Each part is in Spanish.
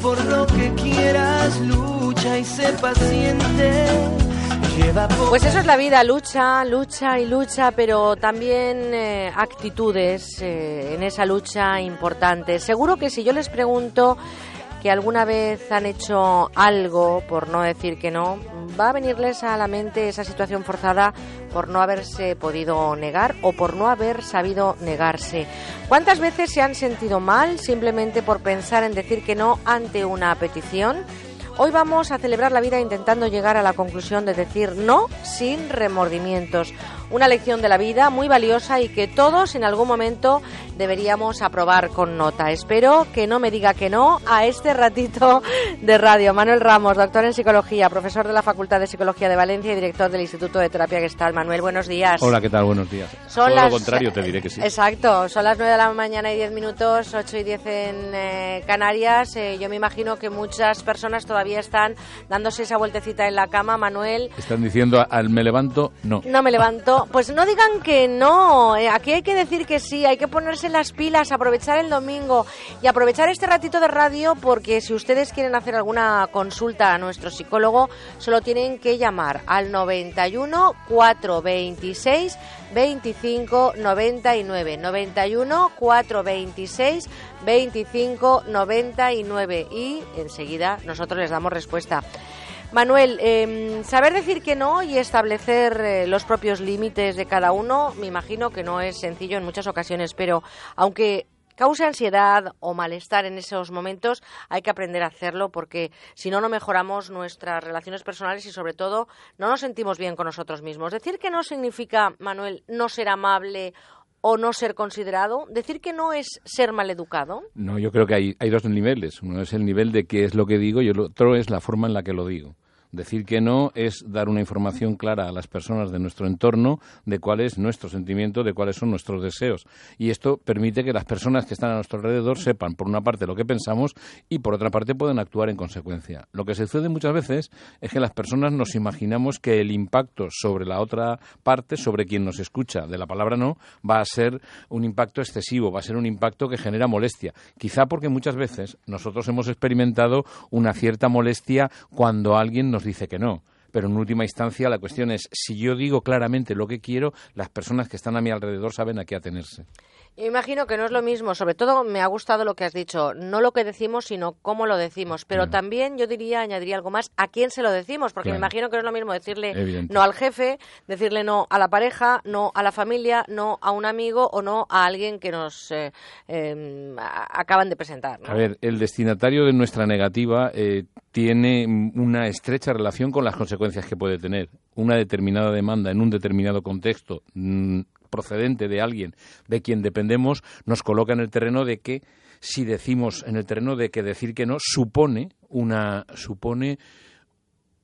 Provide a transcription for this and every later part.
por lo que quieras lucha y sé paciente. Pues eso es la vida, lucha, lucha y lucha, pero también eh, actitudes eh, en esa lucha importantes. Seguro que si yo les pregunto que alguna vez han hecho algo, por no decir que no, va a venirles a la mente esa situación forzada por no haberse podido negar o por no haber sabido negarse. ¿Cuántas veces se han sentido mal simplemente por pensar en decir que no ante una petición? Hoy vamos a celebrar la vida intentando llegar a la conclusión de decir no sin remordimientos. Una lección de la vida muy valiosa y que todos en algún momento deberíamos aprobar con nota. Espero que no me diga que no a este ratito de radio. Manuel Ramos, doctor en psicología, profesor de la Facultad de Psicología de Valencia y director del Instituto de Terapia Gestal. Manuel, buenos días. Hola, ¿qué tal? Buenos días. Son Todo las- lo contrario, te diré que sí. Exacto, son las 9 de la mañana y 10 minutos, 8 y 10 en eh, Canarias. Eh, yo me imagino que muchas personas todavía están dándose esa vueltecita en la cama. Manuel, Están diciendo al me levanto, no. no me levanto. Pues no digan que no. eh, aquí hay que decir que sí. Hay que ponerse las pilas, aprovechar el domingo y aprovechar este ratito de radio porque si ustedes quieren hacer alguna consulta a nuestro psicólogo, solo tienen que llamar al 91 426 25 99. 91 426 25 99. Y enseguida nosotros les damos respuesta. Manuel, eh, saber decir que no y establecer eh, los propios límites de cada uno, me imagino que no es sencillo en muchas ocasiones, pero aunque cause ansiedad o malestar en esos momentos, hay que aprender a hacerlo porque si no, no mejoramos nuestras relaciones personales y sobre todo no nos sentimos bien con nosotros mismos. Decir que no significa, Manuel, no ser amable o no ser considerado. Decir que no es ser maleducado. No, yo creo que hay, hay dos niveles. Uno es el nivel de qué es lo que digo y el otro es la forma en la que lo digo. Decir que no es dar una información clara a las personas de nuestro entorno de cuál es nuestro sentimiento, de cuáles son nuestros deseos. Y esto permite que las personas que están a nuestro alrededor sepan, por una parte, lo que pensamos y, por otra parte, pueden actuar en consecuencia. Lo que sucede muchas veces es que las personas nos imaginamos que el impacto sobre la otra parte, sobre quien nos escucha de la palabra no, va a ser un impacto excesivo, va a ser un impacto que genera molestia. Quizá porque muchas veces nosotros hemos experimentado una cierta molestia cuando alguien nos dice que no. Pero en última instancia la cuestión es, si yo digo claramente lo que quiero, las personas que están a mi alrededor saben a qué atenerse. Yo imagino que no es lo mismo, sobre todo me ha gustado lo que has dicho, no lo que decimos, sino cómo lo decimos, pero también yo diría, añadiría algo más, a quién se lo decimos, porque me imagino que no es lo mismo decirle Evidente. no al jefe, decirle no a la pareja, no a la familia, no a un amigo o no a alguien que nos eh, eh, a- acaban de presentar. ¿no? A ver, el destinatario de nuestra negativa eh, tiene una estrecha relación con las consecuencias que puede tener. Una determinada demanda en un determinado contexto mm, procedente de alguien de quien dependemos nos coloca en el terreno de que si decimos en el terreno de que decir que no supone una supone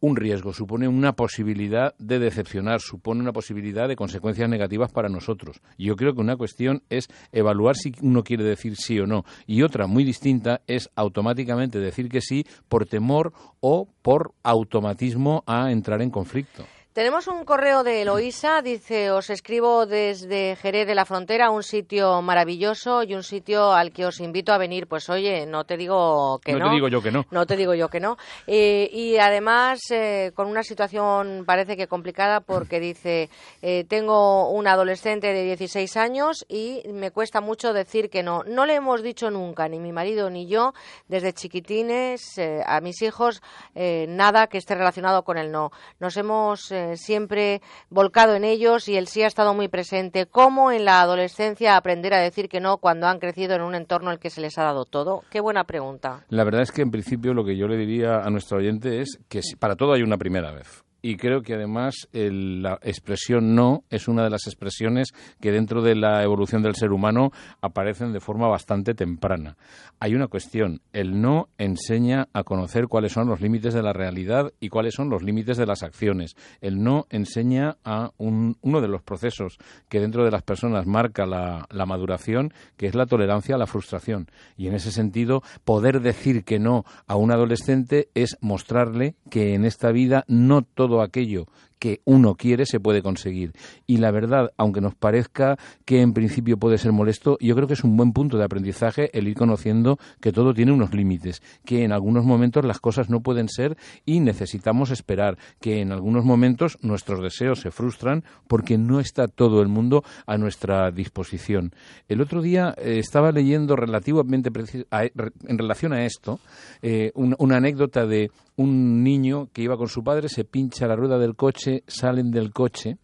un riesgo, supone una posibilidad de decepcionar, supone una posibilidad de consecuencias negativas para nosotros. Yo creo que una cuestión es evaluar si uno quiere decir sí o no. Y otra muy distinta es automáticamente decir que sí por temor o por automatismo a entrar en conflicto. Tenemos un correo de Eloísa, dice, os escribo desde Jerez de la Frontera, un sitio maravilloso y un sitio al que os invito a venir. Pues oye, no te digo que no. No te digo yo que no. No te digo yo que no. Eh, y además, eh, con una situación parece que complicada porque dice, eh, tengo un adolescente de 16 años y me cuesta mucho decir que no. No le hemos dicho nunca, ni mi marido ni yo, desde chiquitines eh, a mis hijos, eh, nada que esté relacionado con el no. Nos hemos eh, siempre volcado en ellos y el sí ha estado muy presente. ¿Cómo en la adolescencia aprender a decir que no cuando han crecido en un entorno en el que se les ha dado todo? Qué buena pregunta. La verdad es que en principio lo que yo le diría a nuestro oyente es que para todo hay una primera vez. Y creo que además la expresión no es una de las expresiones que dentro de la evolución del ser humano aparecen de forma bastante temprana. Hay una cuestión, el no enseña a conocer cuáles son los límites de la realidad y cuáles son los límites de las acciones. El no enseña a uno de los procesos que dentro de las personas marca la, la maduración, que es la tolerancia a la frustración. Y en ese sentido, poder decir que no a un adolescente es mostrarle que en esta vida no todo aquello que uno quiere se puede conseguir. Y la verdad, aunque nos parezca que en principio puede ser molesto, yo creo que es un buen punto de aprendizaje el ir conociendo que todo tiene unos límites, que en algunos momentos las cosas no pueden ser y necesitamos esperar, que en algunos momentos nuestros deseos se frustran porque no está todo el mundo a nuestra disposición. El otro día eh, estaba leyendo relativamente en relación a esto eh, una anécdota de un niño que iba con su padre, se pincha la rueda del coche, salen del coche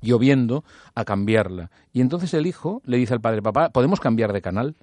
lloviendo a cambiarla. Y entonces el hijo le dice al padre, papá, ¿podemos cambiar de canal?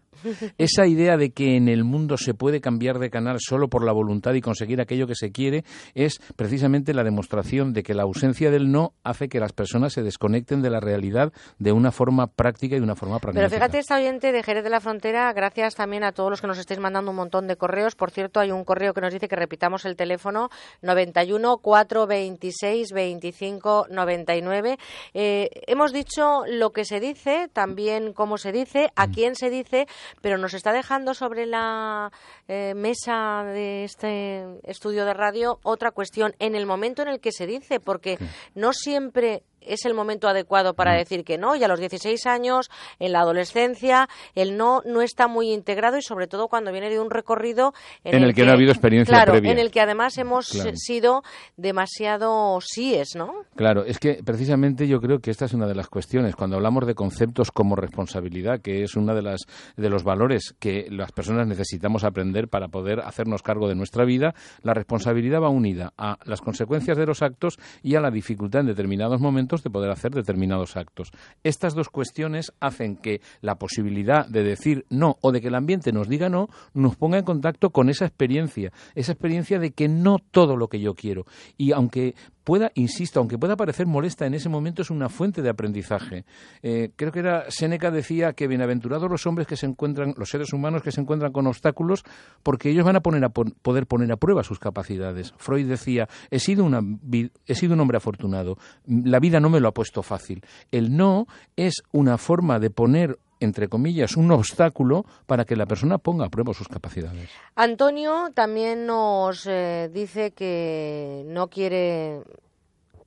Esa idea de que en el mundo se puede cambiar de canal solo por la voluntad y conseguir aquello que se quiere es precisamente la demostración de que la ausencia del no hace que las personas se desconecten de la realidad de una forma práctica y de una forma pragmática. Pero fíjate, esta oyente de Jerez de la Frontera, gracias también a todos los que nos estáis mandando un montón de correos. Por cierto, hay un correo que nos dice que repitamos el teléfono 91 426 25 99. hemos dicho lo que se dice, también cómo se dice, a mm. quién se dice, pero nos está dejando sobre la eh, mesa de este estudio de radio otra cuestión en el momento en el que se dice, porque no siempre es el momento adecuado para decir que no y a los 16 años en la adolescencia el no no está muy integrado y sobre todo cuando viene de un recorrido en, el, que, no ha habido experiencia claro, en el que además hemos sido demasiado síes, ¿no? Claro, es que precisamente yo creo que esta es una de las cuestiones. Cuando hablamos de conceptos como responsabilidad, que es uno de las de los valores que las personas necesitamos aprender para poder hacernos cargo de nuestra vida, la responsabilidad va unida a las consecuencias de los actos y a la dificultad en determinados momentos de poder hacer determinados actos. Estas dos cuestiones hacen que la posibilidad de decir no o de que el ambiente nos diga no nos ponga en contacto con esa experiencia, esa experiencia de que no todo lo que yo quiero. Y aunque pueda, insisto, aunque pueda parecer molesta en ese momento, es una fuente de aprendizaje. Eh, creo que era Séneca decía que bienaventurados los hombres que se encuentran, los seres humanos que se encuentran con obstáculos, porque ellos van a, poner a poder poner a prueba sus capacidades. Freud decía, he sido, una, he sido un hombre afortunado, la vida no me lo ha puesto fácil. El no es una forma de poner entre comillas, un obstáculo para que la persona ponga a prueba sus capacidades. Antonio también nos eh, dice que no quiere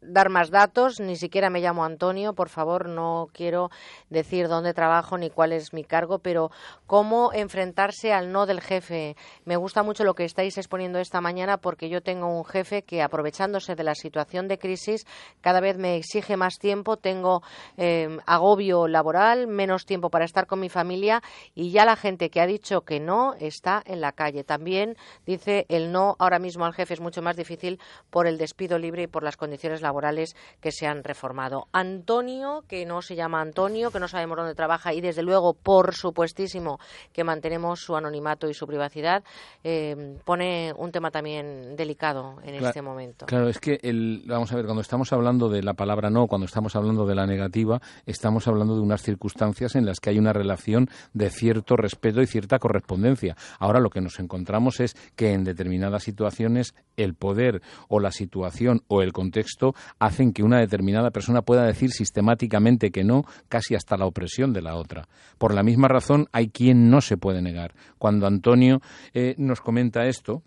dar más datos, ni siquiera me llamo Antonio, por favor, no quiero decir dónde trabajo ni cuál es mi cargo, pero cómo enfrentarse al no del jefe. Me gusta mucho lo que estáis exponiendo esta mañana porque yo tengo un jefe que, aprovechándose de la situación de crisis, cada vez me exige más tiempo, tengo eh, agobio laboral, menos tiempo para estar con mi familia y ya la gente que ha dicho que no está en la calle. También dice el no ahora mismo al jefe es mucho más difícil por el despido libre y por las condiciones laborales laborales que se han reformado. Antonio, que no se llama Antonio, que no sabemos dónde trabaja y desde luego, por supuestísimo, que mantenemos su anonimato y su privacidad, eh, pone un tema también delicado en este momento. Claro, es que el, vamos a ver, cuando estamos hablando de la palabra no, cuando estamos hablando de la negativa, estamos hablando de unas circunstancias en las que hay una relación de cierto respeto y cierta correspondencia. Ahora lo que nos encontramos es que en determinadas situaciones el poder o la situación o el contexto hacen que una determinada persona pueda decir sistemáticamente que no, casi hasta la opresión de la otra. Por la misma razón, hay quien no se puede negar. Cuando Antonio eh, nos comenta esto,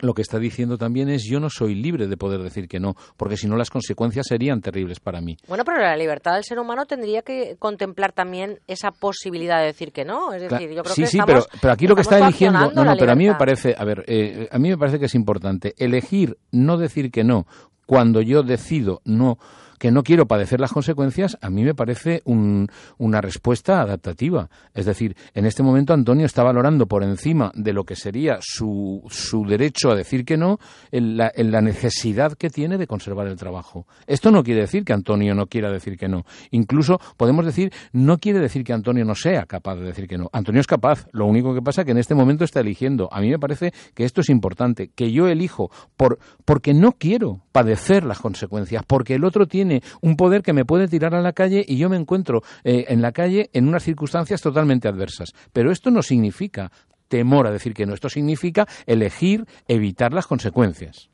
lo que está diciendo también es yo no soy libre de poder decir que no, porque si no las consecuencias serían terribles para mí. Bueno, pero la libertad del ser humano tendría que contemplar también esa posibilidad de decir que no. Es decir, yo creo sí, que sí, pero, pero aquí lo que está eligiendo, no, no, pero a mí me parece, a ver, eh, a mí me parece que es importante elegir no decir que no cuando yo decido no que no quiero padecer las consecuencias, a mí me parece una respuesta adaptativa. Es decir, en este momento Antonio está valorando por encima de lo que sería su, su derecho a decir que no, en la, en la necesidad que tiene de conservar el trabajo. Esto no quiere decir que Antonio no quiera decir que no. Incluso podemos decir, no quiere decir que Antonio no sea capaz de decir que no. Antonio es capaz. Lo único que pasa es que en este momento está eligiendo. A mí me parece que esto es importante, que yo elijo por, porque no quiero padecer las consecuencias, porque el otro tiene un poder que me puede tirar a la calle y yo me encuentro eh, en la calle en unas circunstancias totalmente adversas. Pero esto no significa temor a decir que no, esto significa elegir evitar las consecuencias.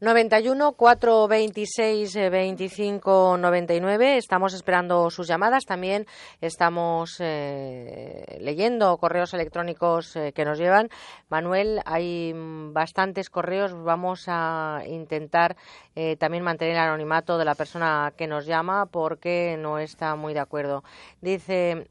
91 426 25 99. Estamos esperando sus llamadas. También estamos eh, leyendo correos electrónicos eh, que nos llevan. Manuel, hay bastantes correos. Vamos a intentar eh, también mantener el anonimato de la persona que nos llama porque no está muy de acuerdo. Dice,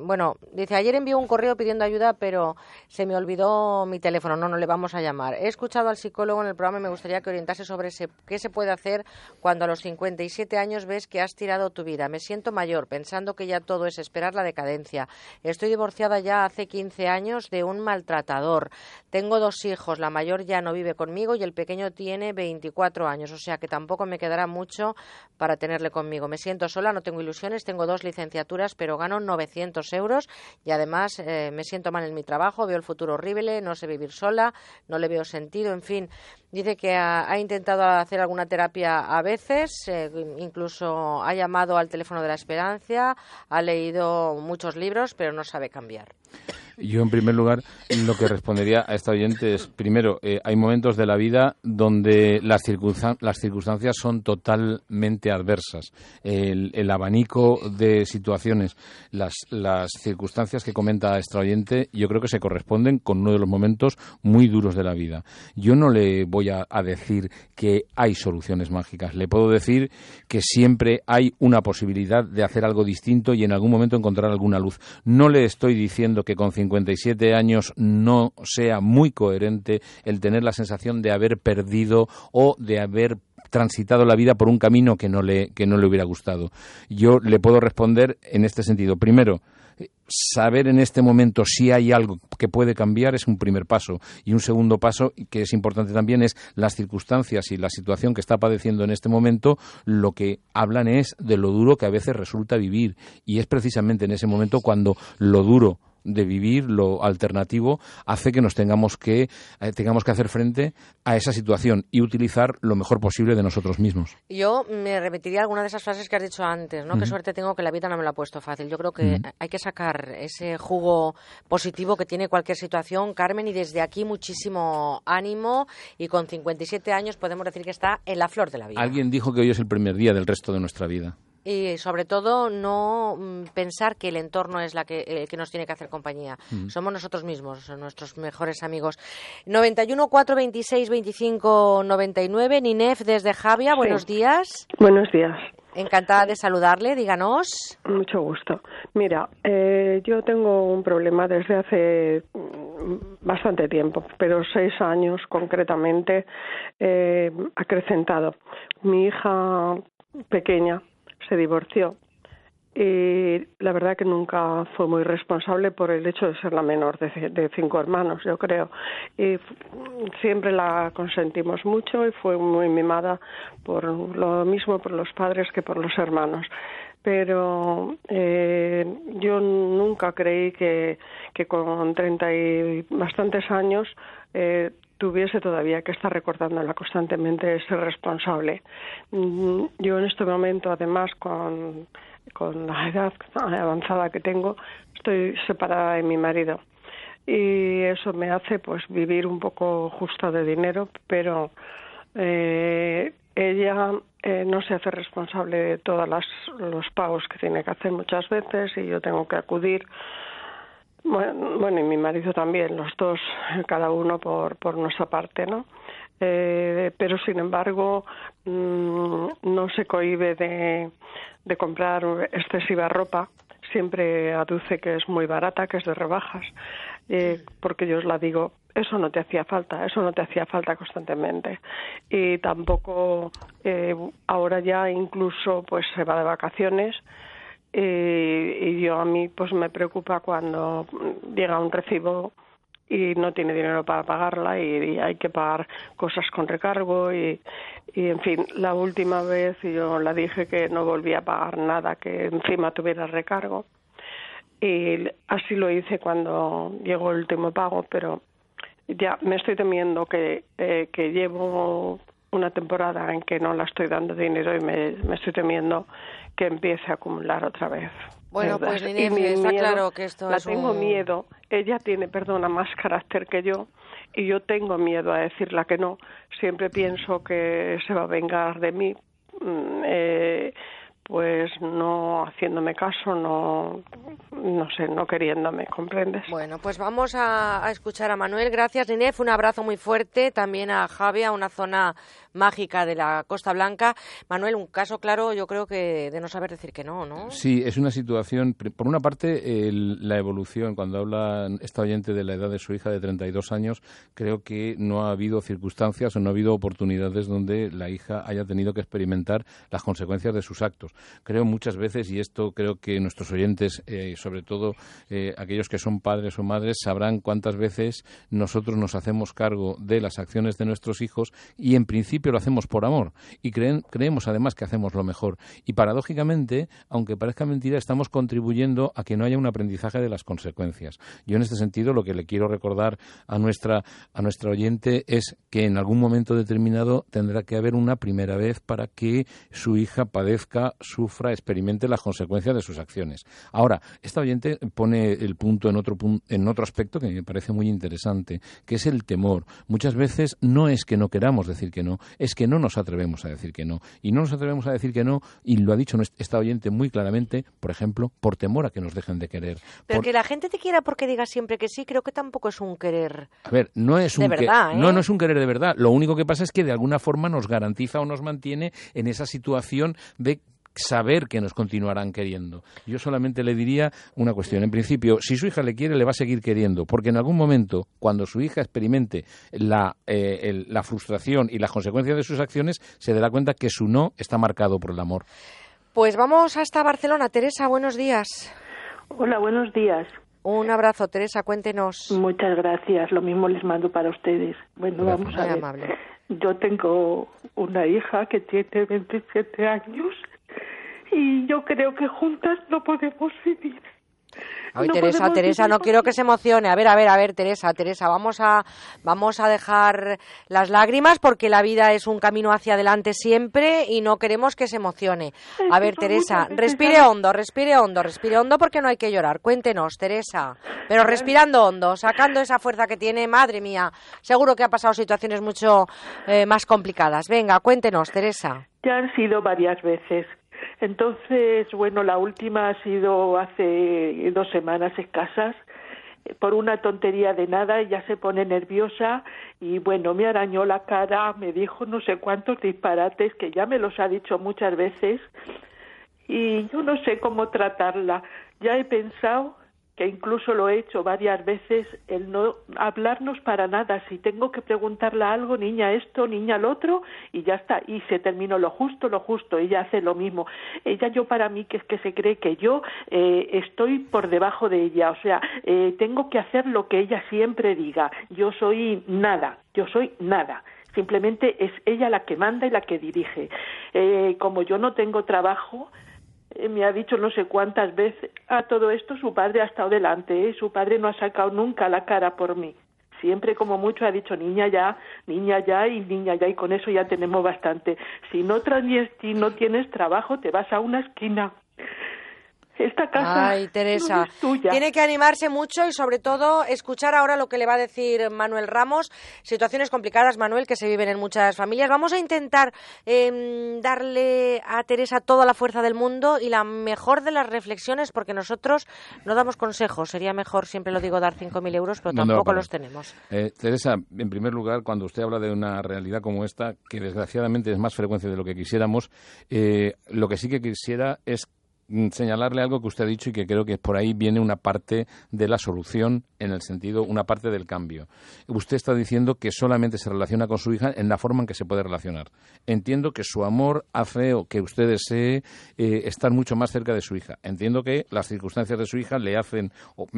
bueno, dice, ayer envió un correo pidiendo ayuda, pero se me olvidó mi teléfono. No, no le vamos a llamar. He escuchado al psicólogo en el programa y me gustaría que sobre qué se puede hacer cuando a los 57 años ves que has tirado tu vida. Me siento mayor, pensando que ya todo es esperar la decadencia. Estoy divorciada ya hace 15 años de un maltratador. Tengo dos hijos, la mayor ya no vive conmigo y el pequeño tiene 24 años, o sea que tampoco me quedará mucho para tenerle conmigo. Me siento sola, no tengo ilusiones, tengo dos licenciaturas, pero gano 900 euros y además eh, me siento mal en mi trabajo, veo el futuro horrible, no sé vivir sola, no le veo sentido, en fin. Dice que ha, intentado hacer alguna terapia a veces, eh, incluso ha llamado al teléfono de la esperanza, ha leído muchos libros, pero no sabe cambiar. Yo, en primer lugar, lo que respondería a esta oyente es, primero, eh, hay momentos de la vida donde las, las circunstancias son totalmente adversas. El, abanico de situaciones, las, las, circunstancias que comenta esta oyente, yo creo que se corresponden con uno de los momentos muy duros de la vida. Yo no le voy a, a decir que hay soluciones mágicas. Le puedo decir que siempre hay una posibilidad de hacer algo distinto y en algún momento encontrar alguna luz. No le estoy diciendo que con 57 años no sea muy coherente el tener la sensación de haber perdido o de haber transitado la vida por un camino que no le, que no le hubiera gustado. Yo le puedo responder en este sentido. Primero, saber en este momento si hay algo que puede cambiar es un primer paso. Y un segundo paso, que es importante también, es las circunstancias y la situación que está padeciendo en este momento, lo que hablan es de lo duro que a veces resulta vivir. Y es precisamente en ese momento cuando lo duro de vivir, lo alternativo, hace que nos tengamos que, eh, tengamos que hacer frente a esa situación y utilizar lo mejor posible de nosotros mismos. Yo me repetiría alguna de esas frases que has dicho antes, ¿no? Qué suerte tengo que la vida no me lo ha puesto fácil. Yo creo que hay que sacar ese jugo positivo que tiene cualquier situación, Carmen, y desde aquí muchísimo ánimo y con 57 años podemos decir que está en la flor de la vida. Alguien dijo que hoy es el primer día del resto de nuestra vida y sobre todo no mm, pensar que el entorno es la que, eh, que nos tiene que hacer compañía. Mm. Somos nosotros mismos, nuestros mejores amigos. 91 426 25 99. Ninef desde Javia, buenos días. Buenos días. Encantada de saludarle, díganos. Mucho gusto. Mira, eh, yo tengo un problema desde hace mm, bastante tiempo, pero seis años concretamente eh, acrecentado. Mi hija pequeña se divorció y la verdad que nunca fue muy responsable por el hecho de ser la menor de, cinco hermanos, yo creo. Y siempre la consentimos mucho y fue muy mimada por lo mismo por los padres que por los hermanos. Pero eh, yo nunca creí que, con treinta y bastantes años eh, tuviese todavía que estar recordándola constantemente ser responsable. Mm, yo en este momento, además, con, con la edad avanzada que tengo, estoy separada de mi marido y eso me hace pues vivir un poco justa de dinero, pero eh, ella eh, no se hace responsable de todos los pagos que tiene que hacer muchas veces y yo tengo que acudir bueno, y mi marido también, los dos, cada uno por, por nuestra parte, ¿no? Eh, pero sin embargo mm, no se cohibe de, de comprar excesiva ropa, siempre aduce que es muy barata, que es de rebajas, eh, porque yo os la digo, eso no te hacía falta, eso no te hacía falta constantemente. Y tampoco eh, ahora ya incluso pues se va de vacaciones y yo a mí pues me preocupa cuando llega un recibo y no tiene dinero para pagarla y, hay que pagar cosas con recargo y, y, en fin, la última vez yo la dije que no volvía a pagar nada que encima tuviera recargo. Y así lo hice cuando llegó el último pago, pero ya me estoy temiendo que, eh, que llevo una temporada en que no la estoy dando dinero y me, me estoy temiendo que empiece a acumular otra vez. Bueno, pues está claro que esto la es tengo miedo. Ella tiene, perdona, más carácter que yo y yo tengo miedo a decirla que no. Siempre pienso que se va a vengar de mí. Mm, eh, pues no haciéndome caso, no, no sé, no queriéndome, ¿comprendes? Bueno, pues vamos a, escuchar a Manuel. Gracias, Ninef. Un abrazo muy fuerte. También a Javi, a una zona mágica de la Costa Blanca. Manuel, un caso claro, yo creo que de no saber decir que no, ¿no? Sí, es una situación, por una parte, la evolución, cuando habla esta oyente de la edad de su hija de 32 años, creo que no ha habido circunstancias o no ha habido oportunidades donde la hija haya tenido que experimentar las consecuencias de sus actos. Creo muchas veces, y esto creo que nuestros oyentes, eh, sobre todo eh, aquellos que son padres o madres, sabrán cuántas veces nosotros nos hacemos cargo de las acciones de nuestros hijos y en principio lo hacemos por amor y creemos además que hacemos lo mejor. Y paradójicamente, aunque parezca mentira, estamos contribuyendo a que no haya un aprendizaje de las consecuencias. Yo en este sentido lo que le quiero recordar a nuestra, a nuestra oyente es que en algún momento determinado tendrá que haber una primera vez para que su hija padezca sufra, experimente las consecuencias de sus acciones. Ahora, esta oyente pone el punto en otro, en otro aspecto que me parece muy interesante, que es el temor. Muchas veces no es que no queramos decir que no, es que no nos atrevemos a decir que no. Y no nos atrevemos a decir que no, y lo ha dicho esta oyente muy claramente, por ejemplo, por temor a que nos dejen de querer. Pero que la gente te quiera porque diga siempre que sí, creo que tampoco es un querer. A ver, no es un de verdad, no, ¿eh? no es un querer de verdad. Lo único que pasa es que de alguna forma nos garantiza o nos mantiene en esa situación de saber que nos continuarán queriendo. Yo solamente le diría una cuestión. En principio, si su hija le quiere, le va a seguir queriendo, porque en algún momento, cuando su hija experimente la, eh, la frustración y las consecuencias de sus acciones, se dará cuenta que su no está marcado por el amor. Pues vamos hasta Barcelona. Teresa, buenos días. Hola, buenos días. Un abrazo, Teresa, cuéntenos. Muchas gracias. Lo mismo les mando para ustedes. Bueno, vamos a ver. Amable. Yo tengo una hija que tiene 27 años y yo creo que juntas no podemos vivir. Ay, Teresa, Teresa, no quiero que se emocione. A ver, a ver, a ver, Teresa, Teresa, vamos a, vamos a dejar las lágrimas porque la vida es un camino hacia adelante siempre y no queremos que se emocione. A ver, Teresa, respire hondo, respire hondo, respire hondo porque no hay que llorar. Cuéntenos, Teresa. Pero respirando hondo, sacando esa fuerza que tiene, madre mía. Seguro que ha pasado situaciones mucho eh, más complicadas. Venga, cuéntenos, Teresa. Ya han sido varias veces entonces, bueno, la última ha sido hace dos semanas escasas por una tontería de nada ella se pone nerviosa y bueno me arañó la cara me dijo no sé cuántos disparates que ya me los ha dicho muchas veces y yo no sé cómo tratarla. Ya he pensado que incluso lo he hecho varias veces, el no hablarnos para nada. Si tengo que preguntarle algo, niña esto, niña lo otro, y ya está. Y se terminó lo justo, lo justo. Ella hace lo mismo. Ella, yo para mí, que es que se cree que yo eh, estoy por debajo de ella. O sea, eh, tengo que hacer lo que ella siempre diga. Yo soy nada. Yo soy nada simplemente es ella la que manda y la que dirige. Eh, como yo no tengo trabajo, me ha dicho no sé cuántas veces a todo esto su padre ha estado delante, ¿eh? su padre no ha sacado nunca la cara por mí. Siempre como mucho ha dicho niña ya, niña ya y niña ya y con eso ya tenemos bastante. Si no, si no tienes trabajo te vas a una esquina esta casa Ay, Teresa, tiene que animarse mucho y sobre todo escuchar ahora lo que le va a decir Manuel Ramos. Situaciones complicadas, Manuel, que se viven en muchas familias. Vamos a intentar em, darle a Teresa toda la fuerza del mundo y la mejor de las reflexiones, porque nosotros no damos consejos. Sería mejor, siempre lo digo, dar 5.000 euros, pero tampoco los tenemos. Eh, Teresa, en primer lugar, cuando usted habla de una realidad como esta, que desgraciadamente es más frecuente de lo que quisiéramos, eh, lo que sí que quisiera es señalarle algo que usted ha dicho y que creo que por ahí viene una parte de la solución, en el sentido, una parte del cambio. Usted está diciendo que solamente se relaciona con su hija en la forma en que se puede relacionar. Entiendo que su amor hace o que usted desee eh, estar mucho más cerca de su hija. Entiendo que las circunstancias de su hija le hacen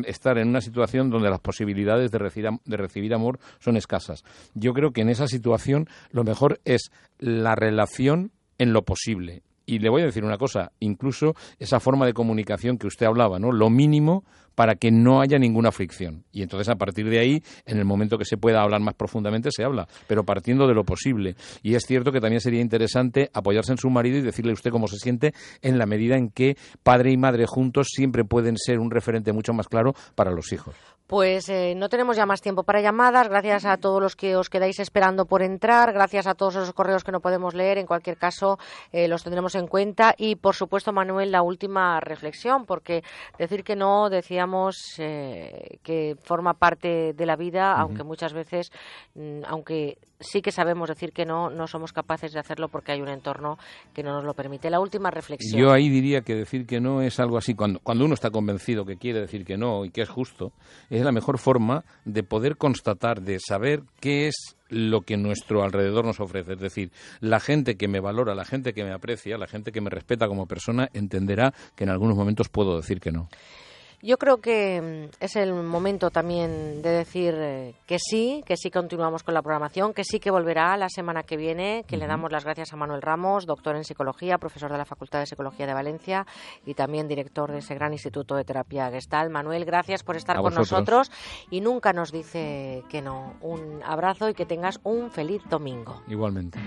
estar en una situación donde las posibilidades de recibir, de recibir amor son escasas. Yo creo que en esa situación lo mejor es la relación en lo posible. Y le voy a decir una cosa, incluso esa forma de comunicación que usted hablaba, ¿no? Lo mínimo para que no haya ninguna fricción. Y entonces a partir de ahí, en el momento que se pueda hablar más profundamente, se habla, pero partiendo de lo posible. Y es cierto que también sería interesante apoyarse en su marido y decirle a usted cómo se siente en la medida en que padre y madre juntos siempre pueden ser un referente mucho más claro para los hijos. Pues eh, no tenemos ya más tiempo para llamadas. Gracias a todos los que os quedáis esperando por entrar. Gracias a todos esos correos que no podemos leer. En cualquier caso, eh, los tendremos en cuenta. Y, por supuesto, Manuel, la última reflexión, porque decir que no, eh, que forma parte de la vida, aunque muchas veces, mm, aunque sí que sabemos decir que no, no somos capaces de hacerlo porque hay un entorno que no nos lo permite. La última reflexión. Yo ahí diría que decir que no es algo así. Cuando, cuando uno está convencido que quiere decir que no y que es justo, es la mejor forma de poder constatar, de saber qué es lo que nuestro alrededor nos ofrece. Es decir, la gente que me valora, la gente que me aprecia, la gente que me respeta como persona, entenderá que en algunos momentos puedo decir que no. Yo creo que mm, es el momento también de decir eh, que sí, que sí continuamos con la programación, que sí que volverá la semana que viene, que le damos las gracias a Manuel Ramos, doctor en psicología, profesor de la Facultad de Psicología de Valencia y también director de ese gran instituto de terapia gestal. Manuel, gracias por estar con nosotros y nunca nos dice que no. Un abrazo y que tengas un feliz domingo. Igualmente.